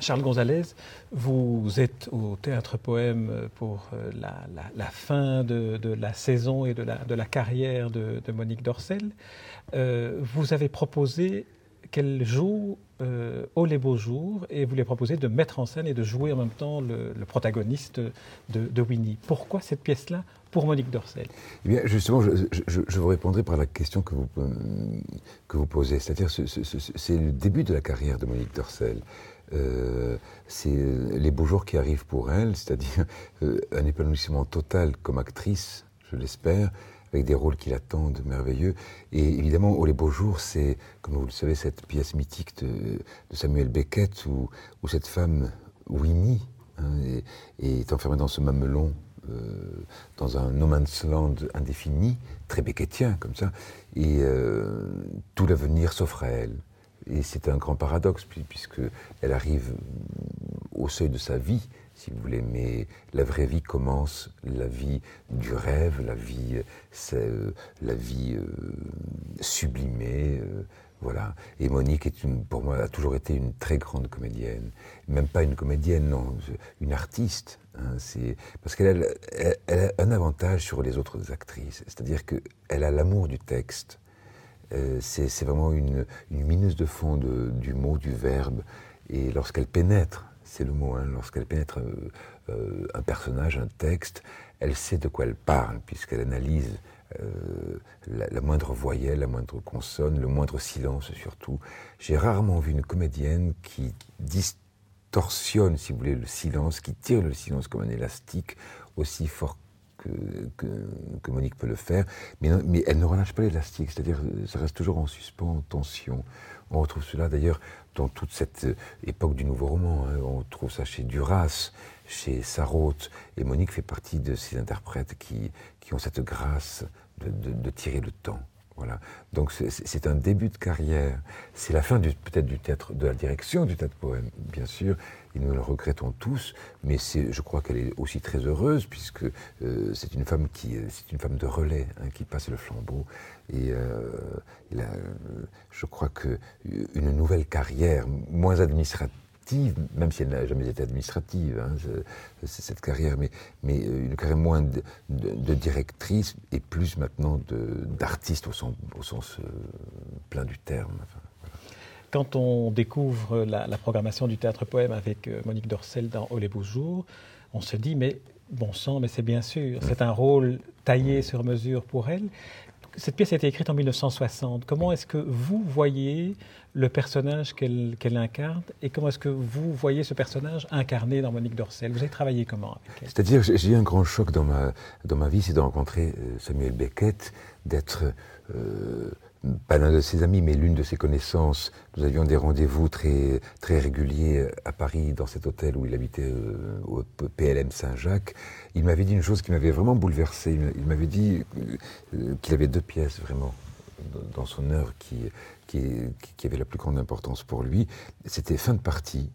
Charles Gonzalez, vous êtes au Théâtre Poème pour euh, la, fin de, la saison et de la, carrière de, Monique Dorcel. Euh, vous avez proposé qu'elle joue euh, Oh les beaux jours et vous lui proposé de mettre en scène et de jouer en même temps le, protagoniste de, Winnie. Pourquoi cette pièce-là pour Monique Dorcel? Eh bien, Justement, je, vous répondrai par la question que vous, que vous posez. C'est-à-dire, c'est le début de la carrière de Monique Dorcel. Euh, c'est les beaux jours qui arrivent pour elle, c'est-à-dire euh, un épanouissement total comme actrice, je l'espère, avec des rôles qui l'attendent merveilleux. Et évidemment, Oh les beaux jours, c'est, comme vous le savez, cette pièce mythique de, Samuel Beckett où, cette femme, Winnie, hein, est, enfermée dans ce mamelon. Euh, dans un no man's land indéfini, très beckettien comme ça, et tout l'avenir s'offre à elle. Et c'est un grand paradoxe, puisqu'elle arrive au seuil de sa vie, si vous voulez, mais la vraie vie commence, la vie du rêve, la vie, euh, la vie euh, sublimée. Euh, voilà. Et Monique, est une, pour moi, a toujours été une très grande comédienne. Même pas une comédienne, non, une artiste. Hein, parce qu'elle a, un avantage sur les autres actrices, c'est-à-dire qu'elle a l'amour du texte. Euh, c'est vraiment une, mineuse de fond du mot, du verbe. Et lorsqu'elle pénètre, c'est le mot, hein, lorsqu'elle pénètre euh, euh, un personnage, un texte, elle sait de quoi elle parle, puisqu'elle analyse la, moindre voyelle, la moindre consonne, le moindre silence surtout. J'ai rarement vu une comédienne qui distorsionne, si vous voulez, le silence, qui tire le silence comme un élastique aussi fort que, que, Monique peut le faire, mais, mais elle ne relâche pas l'élastique, c'est-à-dire ça reste toujours en suspens, en tension. On retrouve cela d'ailleurs dans toute cette époque du nouveau roman. Hein. On trouve ça chez Duras, chez Sarraute, et Monique fait partie de ces interprètes qui, qui ont cette grâce de, de tirer le temps. Donc c'est un début de carrière. C'est la fin peut-être du théâtre, de la direction du théâtre poème, bien sûr, et nous le regrettons tous. Mais je crois qu'elle est aussi très heureuse puisque euh, c'est une femme qui, c'est une femme de relais hein, qui passe le flambeau. Et euh, je crois que une nouvelle carrière, moins administrative même si elle n'a jamais été administrative, hein, cette carrière, mais, mais euh, une carrière moins de, directrice et plus maintenant d'artiste au, au, sens euh, plein du terme. Quand on découvre la, programmation du théâtre poème avec euh, Monique Dorcel dans Oh les beaux jours, on se dit, mais bon sang, mais c'est bien sûr, c'est un rôle taillé sur mesure pour elle. Cette pièce a été écrite en 1960. Comment est-ce que vous voyez le personnage qu'elle incarne et comment est-ce que vous voyez ce personnage incarné dans Monique Dorcel? Vous avez travaillé comment avec elle? C'est-à-dire, j'ai eu un grand choc dans ma, dans ma vie, c'est de rencontrer euh, Samuel Beckett, d'être euh, pas l'un de ses amis, mais l'une de ses connaissances. Nous avions des rendez-vous très, très réguliers à Paris, dans cet hôtel où il habitait euh, au PLM Saint-Jacques. Il m'avait dit une chose qui m'avait vraiment bouleversé. Il m'avait dit euh, qu'il avait deux pièces vraiment dans son œuvre qui, qui, qui avait la plus grande importance pour lui. C'était Fin de partie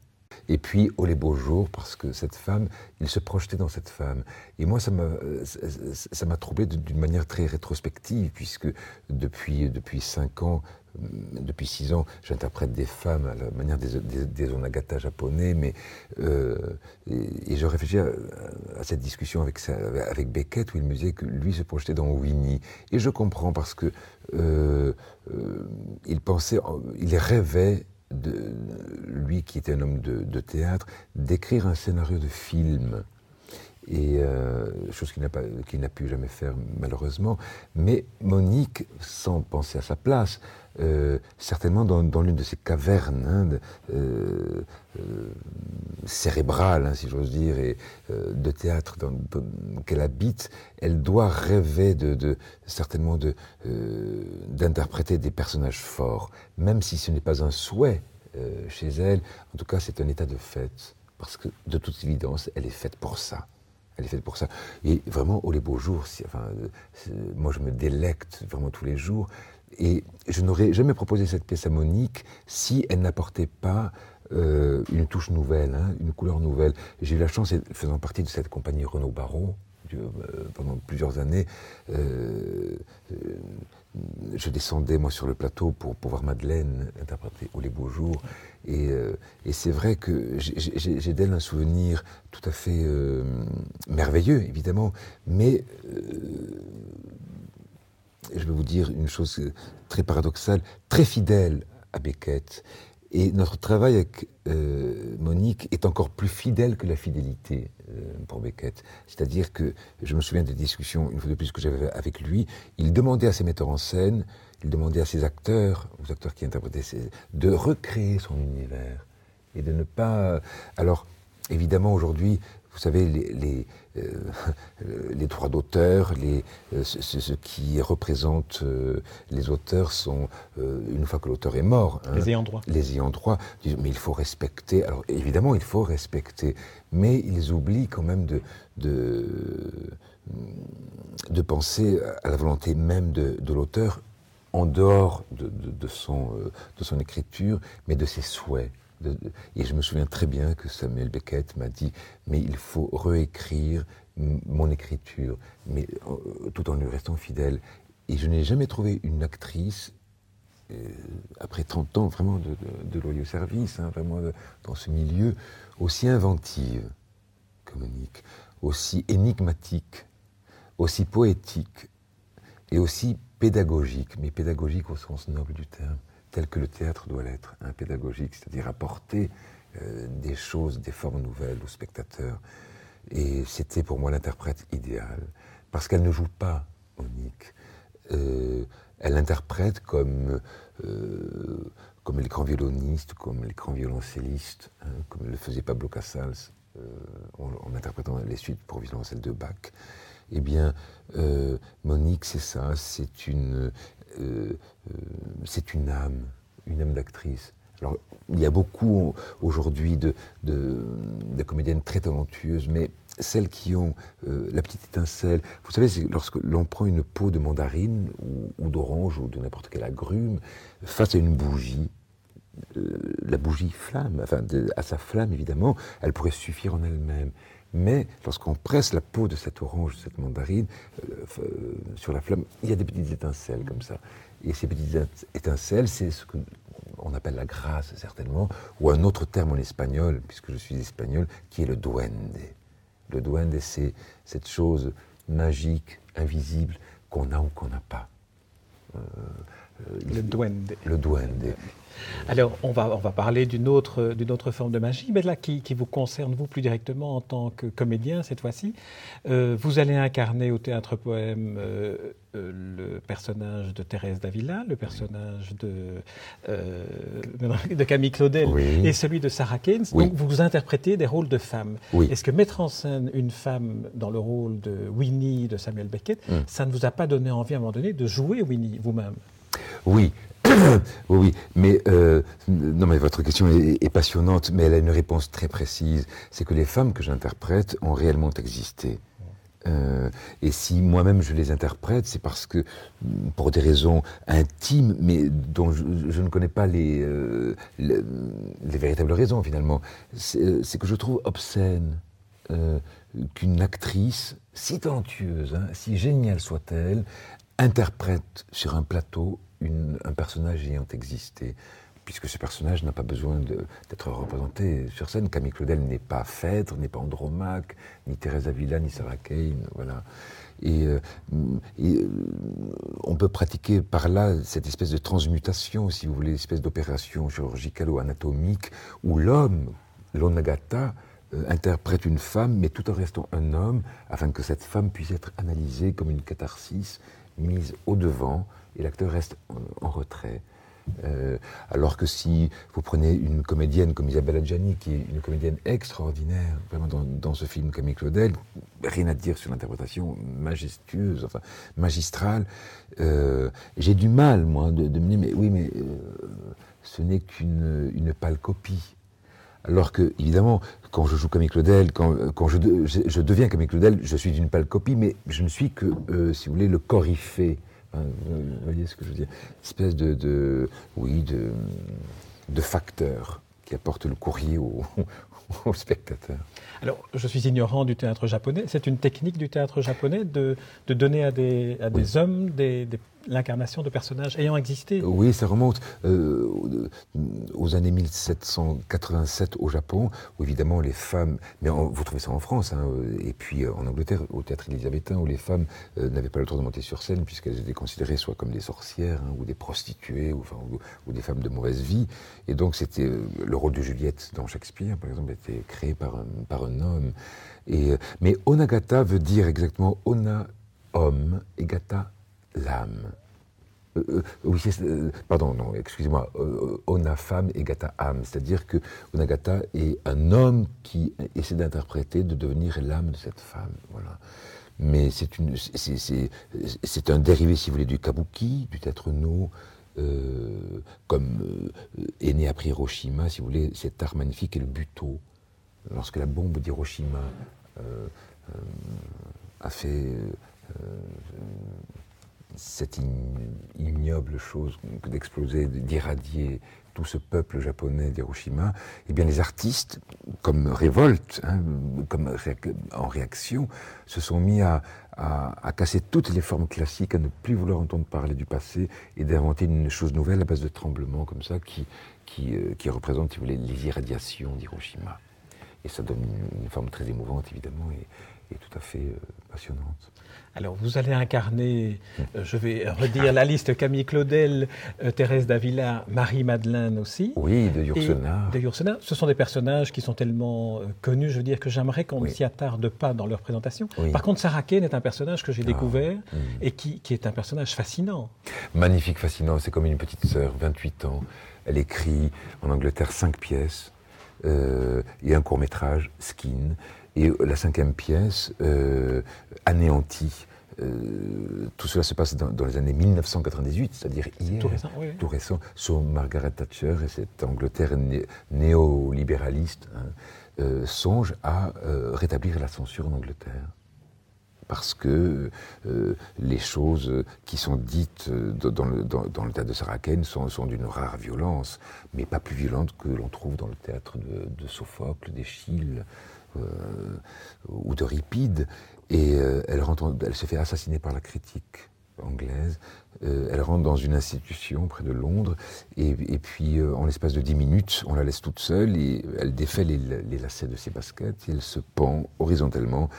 et puis, oh les beaux jours, parce que cette femme, il se projetait dans cette femme. Et moi, ça m'a troublé d'une manière très rétrospective, puisque depuis, depuis cinq ans, depuis six ans, j'interprète des femmes à la manière des, des, onagata japonais, mais euh, et, je réfléchis à, cette discussion avec, avec Beckett où il me disait que lui se projetait dans Winnie, et je comprends parce que euh, euh, il pensait, il rêvait lui qui était un homme de, théâtre, d'écrire un scénario de film. Et euh, chose qu'il n'a n'a pu jamais faire malheureusement. Mais Monique, sans penser à sa place, euh, certainement dans, l'une de ces cavernes hein, euh, cérébrales, hein, si j'ose dire, et de théâtre qu'elle habite, elle doit rêver de, certainement de, d'interpréter des personnages forts, même si ce n'est pas un souhait chez elle. En tout cas, c'est un état de fait, parce que de toute évidence, elle est faite pour ça. Elle est faite pour ça. Et vraiment, oh les beaux jours, enfin, moi je me délecte vraiment tous les jours. Et je n'aurais jamais proposé cette pièce à Monique si elle n'apportait pas euh, une touche nouvelle, hein, une couleur nouvelle. J'ai eu la chance, faisant partie de cette compagnie Renaud Barreau, pendant plusieurs années, je descendais moi sur le plateau pour, pour voir Madeleine interpréter Ou les beaux jours. Et, et c'est vrai que j'ai d'elle un souvenir tout à fait merveilleux, évidemment, mais je vais vous dire une chose très paradoxale, très fidèle à Beckett. Et notre travail avec euh, Monique est encore plus fidèle que la fidélité euh, pour Beckett. C'est-à-dire que je me souviens des discussions, une fois de plus, que j'avais avec lui. Il demandait à ses metteurs en scène, il demandait à ses acteurs, aux acteurs qui interprétaient, de recréer son univers et de ne pas. Alors, évidemment, aujourd'hui, vous savez, les, euh, les, droits d'auteur, euh, ce, qui représente euh, les auteurs sont, une fois que l'auteur est mort, hein, les ayants droit. Les ayants droit, mais il faut respecter. Alors évidemment, il faut respecter, mais ils oublient quand même de, de, de penser à la volonté même de, de l'auteur en dehors de, de, son, de son écriture, mais de ses souhaits et je me souviens très bien que Samuel Beckett m'a dit, mais il faut réécrire mon écriture, mais euh, tout en lui restant fidèle. Et je n'ai jamais trouvé une actrice, euh, après 30 ans vraiment de, loyaux services, hein, vraiment dans ce milieu, aussi inventive que Monique, aussi énigmatique, aussi poétique et aussi pédagogique, mais pédagogique au sens noble du terme tel que le théâtre doit l'être, un pédagogique, c'est-à-dire apporter euh, des choses, des formes nouvelles aux spectateurs. Et c'était pour moi l'interprète idéale, parce qu'elle ne joue pas, Monique. Euh, elle interprète comme, euh, comme les grands violonistes, comme les grands violoncellistes, hein, comme le faisait Pablo Casals en, interprétant les suites pour violoncelle de Bach. Eh bien, Monique, c'est ça, c'est une, c'est une âme, une âme d'actrice. Alors, il y a beaucoup aujourd'hui de, de, comédiennes très talentueuses, mais celles qui ont euh, la petite étincelle. Vous savez, lorsque l'on prend une peau de mandarine ou, d'orange ou de n'importe quelle agrume face à une bougie, la bougie flamme, enfin à sa flamme évidemment, elle pourrait suffire en elle-même. Mais lorsqu'on presse la peau de cette orange, de cette mandarine, euh, euh, sur la flamme, il y a des petites étincelles comme ça. Et ces petites étincelles, c'est ce qu'on appelle la grâce, certainement, ou un autre terme en espagnol, puisque je suis espagnol, qui est le duende. Le duende, c'est cette chose magique, invisible, qu'on a ou qu'on n'a pas. Euh, le duende. Le duende. Alors, on va, on va parler d'une autre, d'une autre forme de magie, mais là, qui, vous concerne, vous, plus directement en tant que comédien, cette fois-ci. Euh, vous allez incarner au Théâtre Poème euh, euh, le personnage de Thérèse Davila, le personnage de, de Camille Claudel et celui de Sarah Keynes. Donc, vous interprétez des rôles de femmes. Est-ce que mettre en scène une femme dans le rôle de Winnie de Samuel Beckett, hmm. ça ne vous a pas donné envie, à un moment donné, de jouer Winnie vous-même? oui, oui, mais euh, non, mais votre question est, passionnante, mais elle a une réponse très précise. C'est que les femmes que j'interprète ont réellement existé. Euh, et si moi-même je les interprète, c'est parce que, pour des raisons intimes, mais dont je, ne connais pas les, euh, les, véritables raisons finalement, c'est que je trouve obscène qu'une actrice, si talentueuse, hein, si géniale soit-elle, interprète sur un plateau un personnage ayant existé, puisque ce personnage n'a pas besoin d'être représenté sur scène. Camille Claudel n'est pas Phèdre, n'est pas Andromaque, ni Thérèse Avila, ni Sarah Kane, voilà. Et, euh, euh, on peut pratiquer par là cette espèce de transmutation, si vous voulez, espèce d'opération chirurgicale ou anatomique, où l'homme, l'onagata, euh, interprète une femme, mais tout en restant un homme, afin que cette femme puisse être analysée comme une catharsis mise au devant et l'acteur reste en, retrait. Euh, alors que si vous prenez une comédienne comme Isabelle Adjani, qui est une comédienne extraordinaire, vraiment dans, ce film Camille Claudel, rien à dire sur l'interprétation majestueuse, enfin magistrale, euh, j'ai du mal, moi, de, me dire, mais oui, mais euh, ce n'est qu'une une pâle copie. Alors que, évidemment, quand je joue Camille Claudel, quand, quand je, je, deviens Camille Claudel, je suis une pâle copie, mais je ne suis que, si vous voulez, le coryphée vous voyez ce que je veux dire Une espèce de, oui, de, de facteur qui apporte le courrier au, au spectateur. Alors, je suis ignorant du théâtre japonais. C'est une technique du théâtre japonais de, de donner à des, à des hommes des, des l'incarnation de personnages ayant existé. Oui, ça remonte euh, aux années 1787 au Japon, où évidemment les femmes, mais vous trouvez ça en France, hein, et puis euh, en Angleterre, au théâtre élisabétain, où les femmes euh, n'avaient pas le droit de monter sur scène, puisqu'elles étaient considérées soit comme des sorcières, hein, ou des prostituées, ou, enfin, ou, des femmes de mauvaise vie. Et donc c'était le rôle de Juliette dans Shakespeare, par exemple, était créé par un, par un homme. Mais onagata veut dire exactement ona homme et gata l'âme. Euh, euh, euh, pardon, non, excusez-moi, Ona femme et Gata âme, c'est-à-dire que Onagata est un homme qui essaie d'interpréter, de devenir l'âme de cette femme. Mais c'est un dérivé, si vous voulez, du kabuki, du théâtre no, comme est né après Hiroshima, si vous voulez, cet art magnifique est le buto. Lorsque la bombe d'Hiroshima a fait cette ignoble chose d'exploser, d'irradier tout ce peuple japonais d'Hiroshima, eh bien les artistes, comme révolte, hein, comme en réaction, se sont mis à, casser toutes les formes classiques, à ne plus vouloir entendre parler du passé et d'inventer une chose nouvelle à base de tremblements comme ça qui, qui, euh, représente, les irradiations d'Hiroshima. Et ça donne une, forme très émouvante, évidemment, et tout à fait euh, passionnante. Alors, vous allez incarner, euh, je vais redire la liste, Camille Claudel, euh, Thérèse Davila, Marie-Madeleine aussi. Oui, de Yourcenar. De Yourcenar. Ce sont des personnages qui sont tellement euh, connus, je veux dire, que j'aimerais qu'on ne s'y attarde pas dans leur présentation. Par contre, Sarah Kane est un personnage que j'ai ah, découvert et qui, qui, est un personnage fascinant. Magnifique, fascinant. C'est comme une petite sœur, 28 ans. Elle écrit en Angleterre cinq pièces et un court-métrage, Skin. Et la cinquième pièce, euh, anéantie. Euh, tout cela se passe dans, les années 1998, c'est-à-dire hier, tout récent, tout récent, sur Margaret Thatcher et cette Angleterre néolibéraliste hein, euh, songe à rétablir la censure en Angleterre parce que les choses qui sont dites dans, le, dans, le, théâtre de Saraken sont, sont d'une rare violence, mais pas plus violente que l'on trouve dans le théâtre de, de Sophocle, d'Échille, euh, ou d'Euripide, et euh, elle, se fait assassiner par la critique anglaise. Euh, elle rentre dans une institution près de Londres, et, puis en l'espace de dix minutes, on la laisse toute seule, et elle défait les, lacets de ses baskets, et elle se pend horizontalement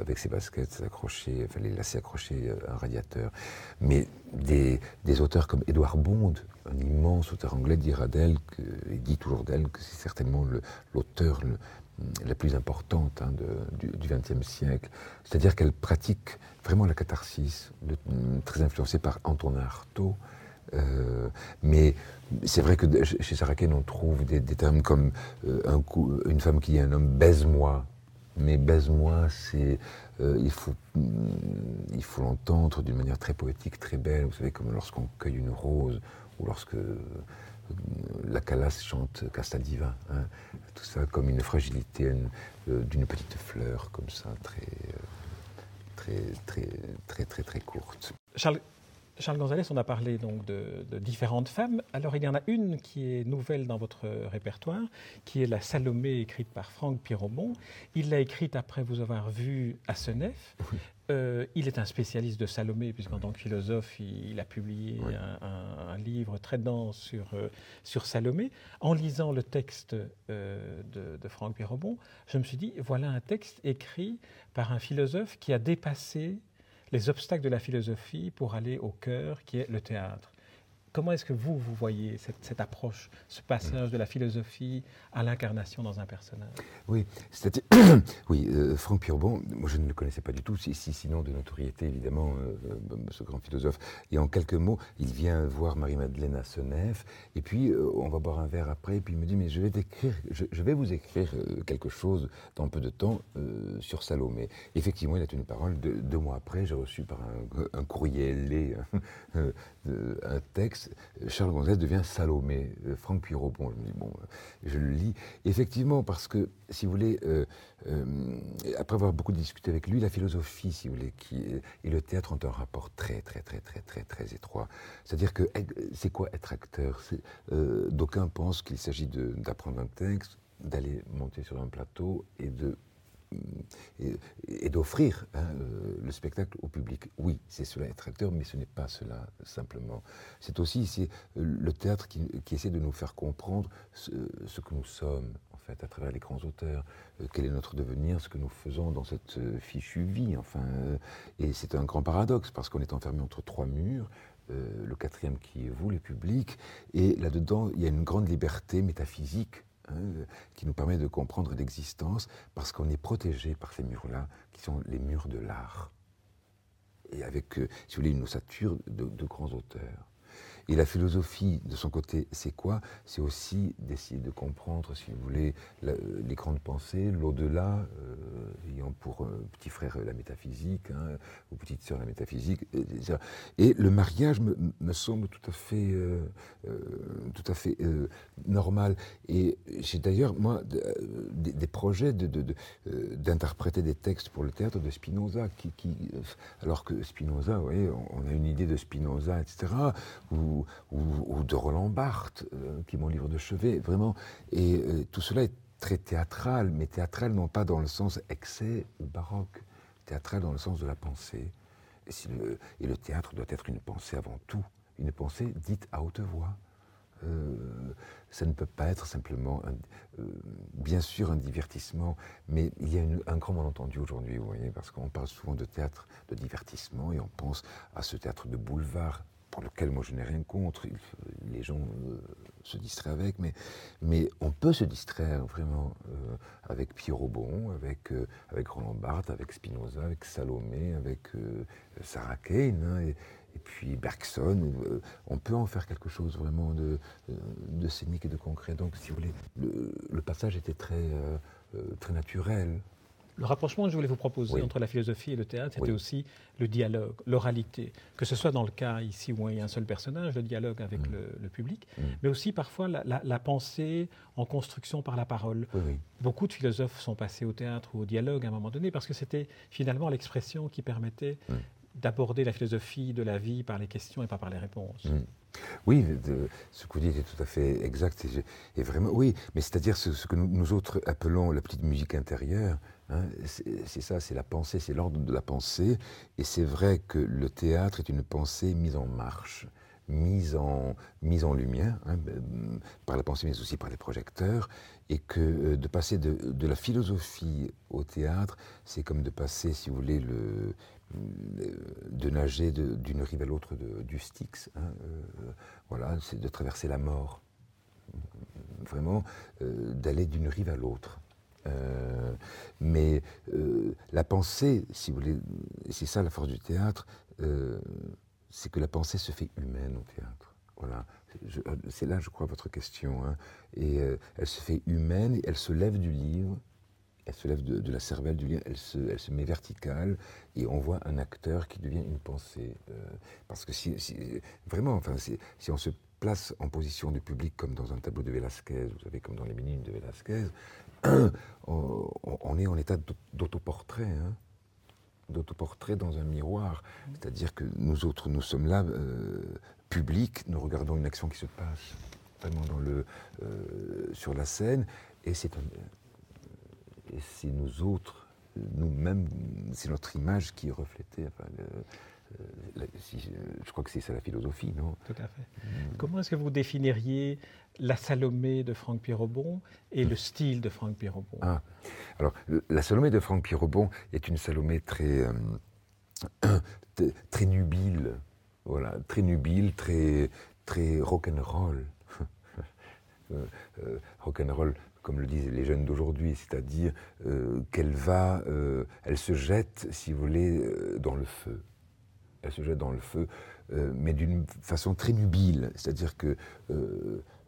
avec ses baskets accrochées, enfin les lacets accrochés à un radiateur. Mais des, des auteurs comme Édouard Bond, un immense auteur anglais, dira d'elle, il dit toujours d'elle que c'est certainement l'auteur la plus importante hein, du XXe siècle. C'est-à-dire qu'elle pratique vraiment la catharsis, très influencée par Antonin Artaud. Euh, mais c'est vrai que chez Saraken, on trouve des, termes comme euh, une femme qui dit à un homme baise-moi. Mais baise-moi, c'est euh, il faut il faut l'entendre d'une manière très poétique, très belle. Vous savez, comme lorsqu'on cueille une rose ou lorsque la Calas chante Casta Diva, hein. tout ça comme une fragilité euh, d'une petite fleur, comme ça, très, euh, très, très, très, très, courte. Charles Gonzalez, on a parlé donc de, différentes femmes. Alors il y en a une qui est nouvelle dans votre répertoire, qui est la Salomé écrite par Franck Piromont. Il l'a écrite après vous avoir vu à Senef. Euh, il est un spécialiste de Salomé, puisqu'en tant que philosophe, il, a publié un, livre très dense sur, euh, sur Salomé. En lisant le texte euh, de, de, Franck Pirobon, je me suis dit, voilà un texte écrit par un philosophe qui a dépassé les obstacles de la philosophie pour aller au cœur qui est le théâtre. Comment est-ce que vous, vous voyez cette, approche, ce passage de la philosophie à l'incarnation dans un personnage? Oui, oui, euh, Franck Purbon, moi je ne le connaissais pas du tout, si, sinon de notoriété évidemment, euh, euh, ce grand philosophe. Et en quelques mots, il vient voir Marie-Madeleine à Senef, et puis on va boire un verre après, et puis il me dit, mais je vais, je, vais vous écrire quelque chose dans peu de temps sur Salomé. Effectivement, il a une parole, deux, mois après, j'ai reçu par un, un courrier ailé un texte Charles Gonzalez devient Salomé, euh, Franck Puirobon. Je me dis, bon, euh, je le lis. Effectivement, parce que, si vous voulez, euh, après avoir beaucoup discuté avec lui, la philosophie, si vous voulez, et le théâtre ont un rapport très, très, très, très, très, très étroit. C'est-à-dire que c'est quoi être acteur? D'aucuns pensent qu'il s'agit d'apprendre un texte, d'aller monter sur un plateau et de et, d'offrir hein, euh, le spectacle au public. Oui, c'est cela être acteur, mais ce n'est pas cela simplement. C'est aussi ici euh, le théâtre qui, essaie de nous faire comprendre ce, que nous sommes, en fait, à travers les grands auteurs, euh, quel est notre devenir, ce que nous faisons dans cette fichue vie. Enfin, et c'est un grand paradoxe parce qu'on est enfermé entre trois murs. le quatrième qui est vous, les publics, et là-dedans, il y a une grande liberté métaphysique Hein, qui nous permet de comprendre l'existence parce qu'on est protégé par ces murs-là, qui sont les murs de l'art. Et avec, euh, si vous voulez, une ossature de grands auteurs. Et la philosophie, de son côté, c'est quoi? C'est aussi d'essayer de comprendre, si vous voulez, les grandes pensées, l'au-delà, euh, ayant pour euh, petit frère la métaphysique, hein, ou petite sœur la métaphysique. Et, le mariage me, semble tout à fait, euh, tout à fait normal. Et j'ai d'ailleurs, moi, des, projets d'interpréter de, des textes pour le théâtre de Spinoza, alors que Spinoza, vous voyez, on a une idée de Spinoza, etc., ou, de Roland Barthes, euh, qui est mon livre de chevet, vraiment. Et euh, tout cela est très théâtral, mais théâtral non pas dans le sens excès ou baroque, théâtral dans le sens de la pensée. Et, le, théâtre doit être une pensée avant tout, une pensée dite à haute voix. Euh, ça ne peut pas être simplement, bien sûr, un divertissement, mais il y a un grand malentendu aujourd'hui, vous voyez, parce qu'on parle souvent de théâtre de divertissement et on pense à ce théâtre de boulevard pour lequel moi je n'ai rien contre, les gens euh, se distraient avec, mais, mais on peut se distraire vraiment euh, avec Pierre Robon, avec, euh, avec Roland Barthes, avec Spinoza, avec Salomé, avec Sarah Kane, hein, et, puis Bergson. on peut en faire quelque chose vraiment de, de scénique et de concret. Donc, si vous voulez, le, le passage était très, très naturel. Le rapprochement que je voulais vous proposer entre la philosophie et le théâtre, c'était aussi le dialogue, l'oralité. Que ce soit dans le cas ici où il y a un seul personnage, le dialogue avec mm. le, public, mm. mais aussi parfois la, pensée en construction par la parole. Beaucoup de philosophes sont passés au théâtre ou au dialogue à un moment donné parce que c'était finalement l'expression qui permettait mm. d'aborder la philosophie de la vie par les questions et pas par les réponses. Oui, ce que vous dites est tout à fait exact. Et, vraiment, oui, mais c'est-à-dire ce, que nous, autres appelons la petite musique intérieure, hein, c'est ça, c'est la pensée, c'est l'ordre de la pensée. Et c'est vrai que le théâtre est une pensée mise en marche, mise en, mise en lumière, hein, par la pensée, mais aussi par les projecteurs. Et que euh, de passer de, la philosophie au théâtre, c'est comme de passer, si vous voulez, le, de nager d'une rive à l'autre du Styx. Hein, euh, voilà, c'est de traverser la mort. Vraiment, euh, d'aller d'une rive à l'autre. Euh, mais la pensée, si vous voulez, c'est ça la force du théâtre, c'est que la pensée se fait humaine au théâtre. Voilà, c'est là, je crois, votre question. Hein. Et elle se fait humaine, elle se lève du livre, elle se lève de, la cervelle du elle se, met verticale et on voit un acteur qui devient une pensée. Euh, parce que si, vraiment, enfin, si on se place en position de public comme dans un tableau de Velázquez, vous savez, comme dans les minimes de Velázquez, on, est en état d'autoportrait. Hein, d'autoportrait dans un miroir. C'est-à-dire que nous autres, nous sommes là, euh, publics, nous regardons une action qui se passe vraiment euh, sur la scène, et c'est un, et c'est nous autres, nous-mêmes, c'est notre image qui est reflétée. Euh, je crois que c'est ça la philosophie, non? Tout à fait. Mm. Comment est-ce que vous définiriez la Salomé de Franck Pierrobon et le style de Franck Pierrobon ah. Alors, la Salomé de Franck Pierrobon est une Salomé très, euh, très nubile, voilà, très nubile, très, très rock'n'roll. euh, euh, rock'n'roll comme le disent les jeunes d'aujourd'hui, c'est-à-dire euh, qu'elle va, euh, elle se jette, si vous voulez, euh, dans le feu. Elle se jette dans le feu, mais d'une façon très nubile, c'est-à-dire que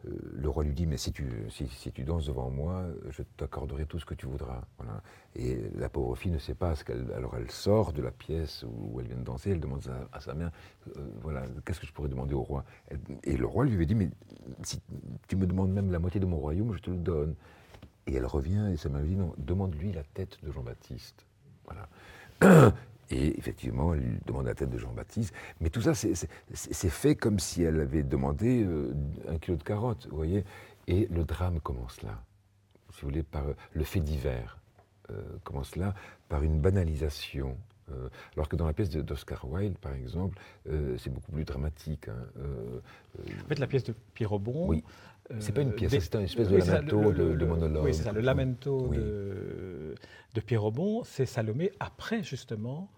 le roi lui dit, mais si tu, si, tu danses devant moi, je t'accorderai tout ce que tu voudras. Voilà. Et la pauvre fille ne sait pas ce qu'elle... Alors elle sort de la pièce où elle vient de danser, elle demande à, sa mère, voilà, qu'est-ce que je pourrais demander au roi? Et le roi lui avait dit, mais si tu me demandes même la moitié de mon royaume, je te le donne. Et elle revient et ça m'a dit, non, demande-lui la tête de Jean-Baptiste. Voilà. Et effectivement, elle lui demande la tête de Jean-Baptiste. Mais tout ça, c'est fait comme si elle avait demandé euh, un kilo de carottes, vous voyez. Et le drame commence là. si vous voulez, par le fait divers. comment cela Par une banalisation euh, alors que dans la pièce d'Oscar Wilde, par exemple, euh, c'est beaucoup plus dramatique. Hein, euh, en fait, la pièce de Pierre Aubon. Oui. c'est pas une pièce, c'est une espèce de lamento, de, monologue. Oui, c'est ça, le lamento de, de Pierre Aubon, c'est Salomé après, justement,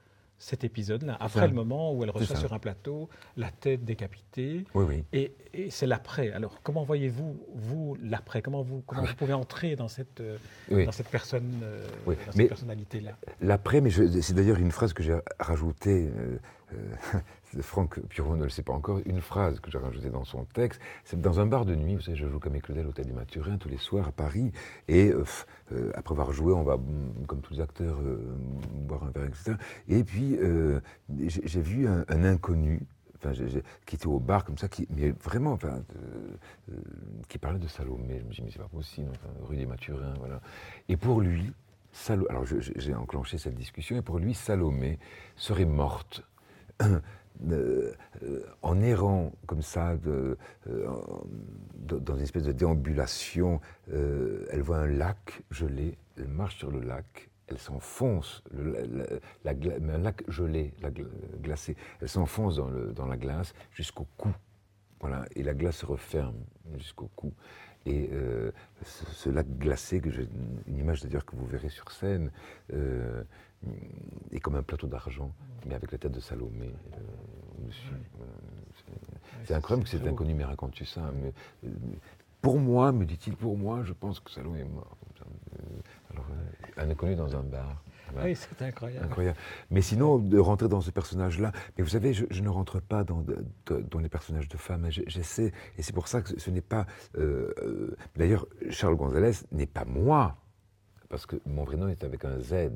cet épisode-là, après le moment où elle reçoit sur un plateau la tête décapitée. Oui, oui. Et, c'est l'après. Alors, comment voyez-vous, vous, l'après? Comment, vous, comment vous pouvez entrer dans cette, dans cette personne, euh, personnalité-là? L'après, mais c'est d'ailleurs une phrase que j'ai rajoutée. Euh, euh, Franck Puron ne le sait pas encore, une phrase que j'ai rajoutée dans son texte. C'est dans un bar de nuit, vous savez, je joue comme Claudel l'Hôtel des Mathurins tous les soirs à Paris. Et euh, euh, après avoir joué, on va, mm, comme tous les acteurs, boire un verre, etc. Et puis, j'ai vu un, inconnu. Enfin, qui était au bar comme ça, qui, mais vraiment, enfin, qui parlait de Salomé. Je me dis, mais c'est pas possible, rue des Mathurins, voilà. Et pour lui, Salomé, alors j'ai enclenché cette discussion, et pour lui, Salomé serait morte euh, en errant comme ça, euh, dans une espèce de déambulation, euh, elle voit un lac gelé, elle marche sur le lac, elle s'enfonce, un lac gelé, la, glacé, elle s'enfonce dans, la glace jusqu'au cou. Voilà, et la glace se referme jusqu'au cou. Et ce, lac glacé, une image d'ailleurs que vous verrez sur scène, et comme un plateau d'argent, mais avec la tête de Salomé euh, dessus. c'est incroyable que cet inconnu me raconte ça. Mais, euh, pour moi, me dit-il, pour moi, je pense que Salomé est mort. Euh, alors, un inconnu dans un bar. Oui, c'est incroyable. incroyable. Mais sinon, de rentrer dans ce personnage-là, mais vous savez, je, ne rentre pas dans, dans, les personnages de femmes. J'essaie, et c'est pour ça que ce, n'est pas. D'ailleurs, Charles Gonzalez n'est pas moi parce que mon vrai nom est avec un Z.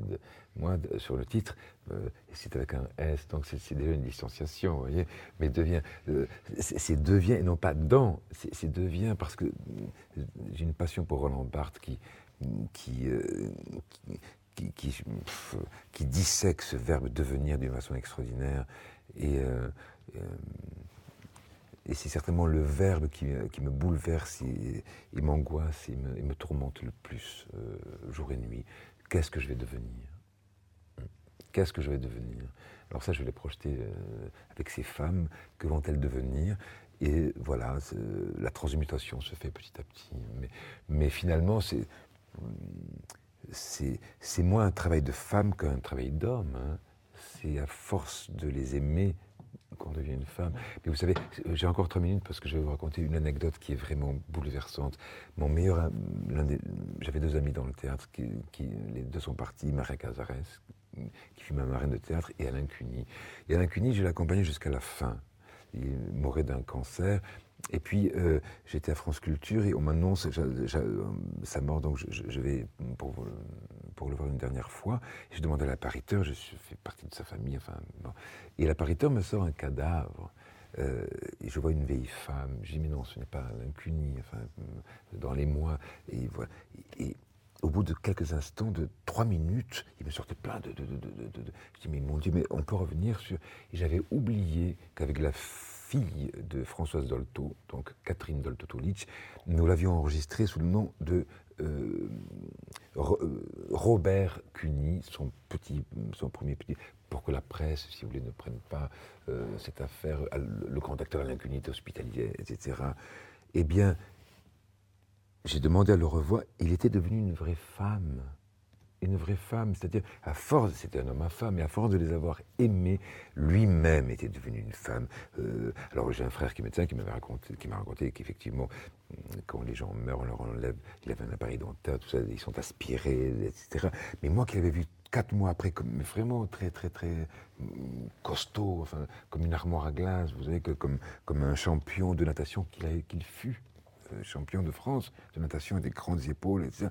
Moi, sur le titre, euh, c'est avec un S, donc c'est déjà une distanciation, vous voyez. Mais devient, euh, c'est devient, et non pas dans, c'est devient parce que j'ai une passion pour Roland Barthes qui, qui, euh, qui, qui, qui, dissèque ce verbe devenir d'une façon extraordinaire. Et et c'est certainement le verbe qui, me bouleverse et, m'angoisse et, me, tourmente le plus euh, jour et nuit. Qu'est-ce que je vais devenir? Qu'est-ce que je vais devenir? Alors ça, je vais les projeter euh, avec ces femmes. Que vont-elles devenir? Et voilà, la transmutation se fait petit à petit. Mais, finalement, c'est c'est moins un travail de femme qu'un travail d'homme. Hein. C'est à force de les aimer qu'on devient une femme. Mais vous savez, j'ai encore trois minutes parce que je vais vous raconter une anecdote qui est vraiment bouleversante. Mon meilleur, j'avais deux amis dans le théâtre, qui, les deux sont partis, Maria Cazares, qui fut ma marraine de théâtre, et Alain Cuny. Et Alain Cuny, je l'ai accompagné jusqu'à la fin. Il mourait d'un cancer. Et puis, euh, j'étais à France Culture et on m'annonce sa mort, donc je, vais pour, pour, le voir une dernière fois. je demande à l'appariteur, je fais partie de sa famille, enfin, et l'appariteur me sort un cadavre. Euh, je vois une vieille femme. Je dis, mais non, ce n'est pas l'incunie, enfin, dans les mois. Et, voilà. et, au bout de quelques instants, de trois minutes, il me sortait plein de, de, de, de Je dis, mais mon Dieu, mais on peut revenir sur. J'avais oublié qu'avec la fille de Françoise Dolto, donc Catherine Dolto-Tolic, nous l'avions enregistrée sous le nom de euh, euh, Robert Cuny, son premier petit, pour que la presse, si vous voulez, ne prenne pas euh, cette affaire, le grand acteur Alain Cuny est hospitalier, etc. Eh bien, j'ai demandé à le revoir, il était devenu une vraie femme une vraie femme, c'est-à-dire à force, c'était un homme à femme, et à force de les avoir aimés, lui-même était devenu une femme. Euh, alors j'ai un frère qui est médecin qui raconté, qui m'a raconté qu'effectivement, quand les gens meurent, on leur enlève, il avait un appareil dentaire, tout ça, ils sont aspirés, etc. Mais moi qui l'avais vu quatre mois après, vraiment très très très mm, costaud, enfin comme une armoire à glace, vous savez que comme comme un champion de natation qu'il qu'il fut. Euh, champion de France de natation des grandes épaules, etc.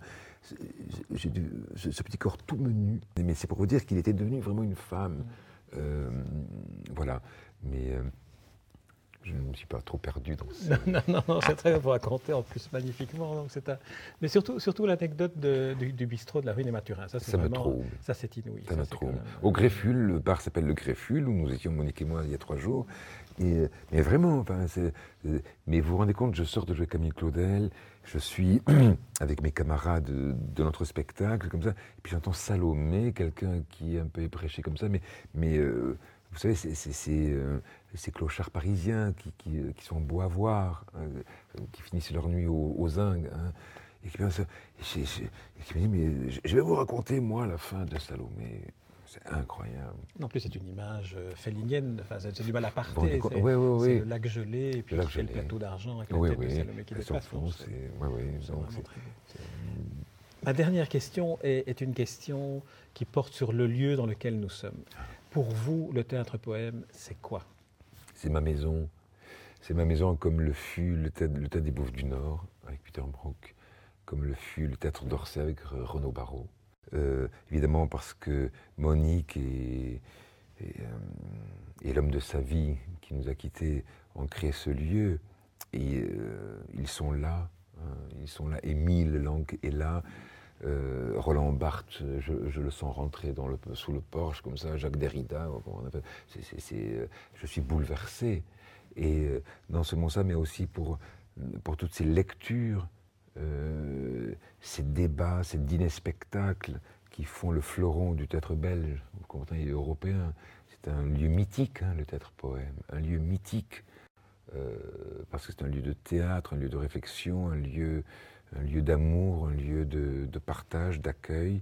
J'ai ce, petit corps tout menu. Mais c'est pour vous dire qu'il était devenu vraiment une femme. Euh, voilà. Mais euh, je ne me suis pas trop perdu dans ça. Non, non, non, c'est très bien, vous racontez en plus magnifiquement. Donc c'est un... Mais surtout, surtout l'anecdote du, du, bistrot de la rue des Mathurins. Ça, ça me trouble. Ça, c'est inouï. Ça, me trouble. Au Greffule, le bar s'appelle le Greffule, où nous étions, Monique et moi, il y a trois jours. Et, mais vraiment, enfin, mais vous vous rendez compte, je sors de jouer Camille Claudel, je suis avec mes camarades de, notre spectacle, comme ça, et puis j'entends Salomé, quelqu'un qui est un peu éprêché comme ça, mais, mais euh, vous savez, c'est euh, ces clochards parisiens qui, qui, qui, sont beaux à voir, hein, qui finissent leur nuit aux, aux hein, et qui, et qui me dit, mais je vais vous raconter, moi, la fin de Salomé. C'est incroyable. En plus, c'est une image euh, félinienne, enfin, c'est du mal à partir. oui, oui, oui. C'est le lac gelé, et puis le, le plateau d'argent avec oui, la tête de Salomé qui dépasse. Oui, oui, Ma dernière question est, est, une question qui porte sur le lieu dans lequel nous sommes. Pour vous, le théâtre poème, c'est quoi? C'est ma maison. C'est ma maison comme le fut le théâtre, des Bouffes du Nord avec Peter Brook, comme le fut le théâtre d'Orsay avec Renaud Barrault. Euh, évidemment parce que Monique et, euh, l'homme de sa vie qui nous a quittés ont créé ce lieu. Et euh, ils sont là, hein, ils sont là. Émile Lang est là. Roland Barthes, je, le sens rentrer sous le porche comme ça, Jacques Derrida, je suis bouleversé. Et non seulement ça, mais aussi pour, toutes ces lectures euh, ces débats, ces dîners-spectacles qui font le fleuron du théâtre belge, et européen. C'est un lieu mythique, hein, le théâtre poème, un lieu mythique, euh, parce que c'est un lieu de théâtre, un lieu de réflexion, un lieu, un lieu d'amour, un lieu de, partage, d'accueil.